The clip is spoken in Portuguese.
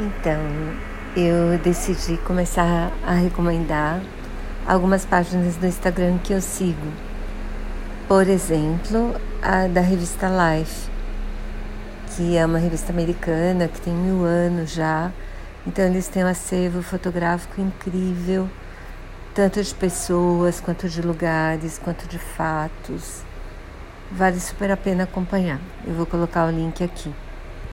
Então, eu decidi começar a recomendar algumas páginas do Instagram que eu sigo. Por exemplo, a da revista Life, que é uma revista americana que tem mil anos já. Então, eles têm um acervo fotográfico incrível, tanto de pessoas, quanto de lugares, quanto de fatos. Vale super a pena acompanhar. Eu vou colocar o link aqui.